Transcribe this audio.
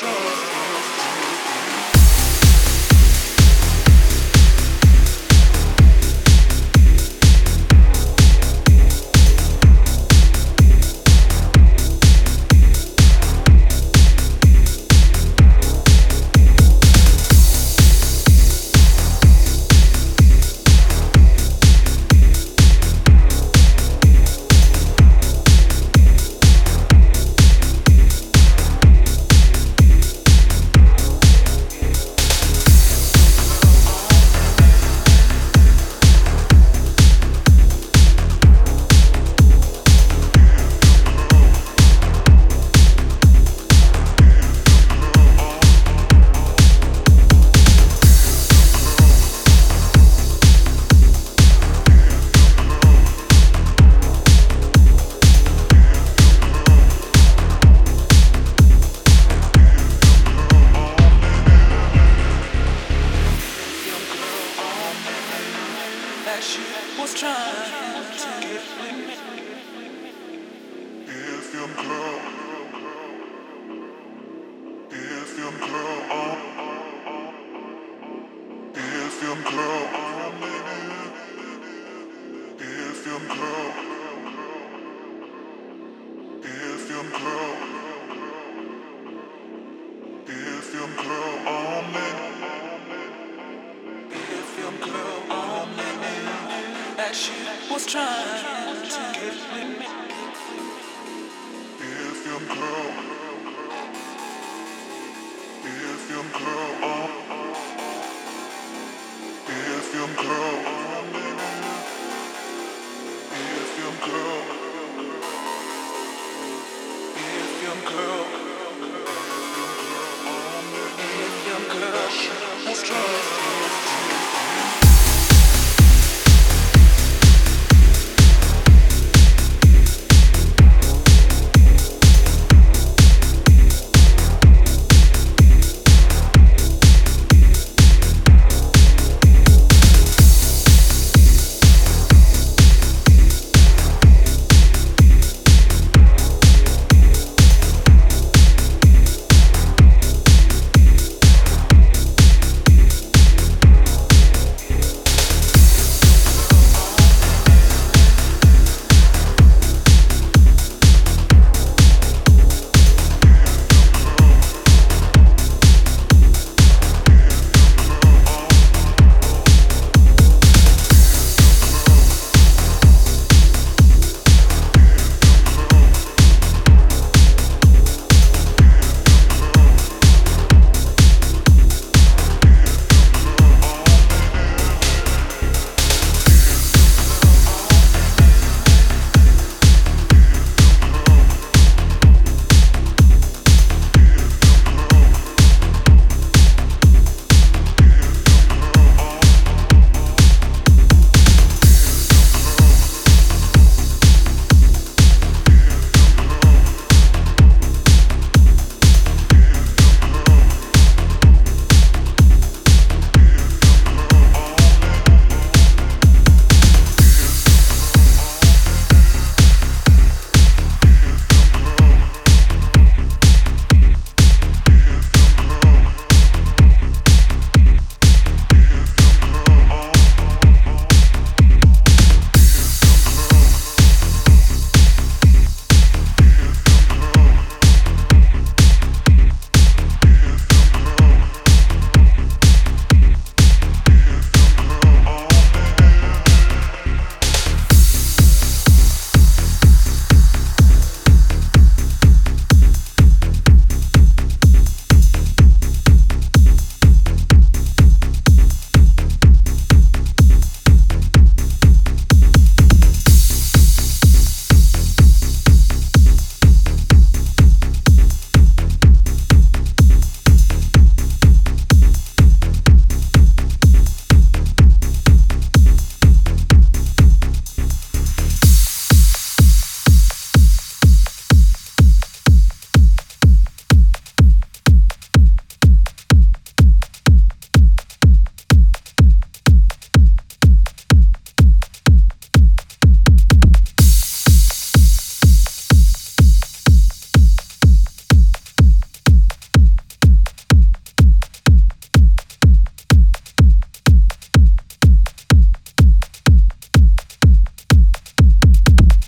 destroy. was trying to get. If you glow, if you glow, if you if you. that you was trying to get with me.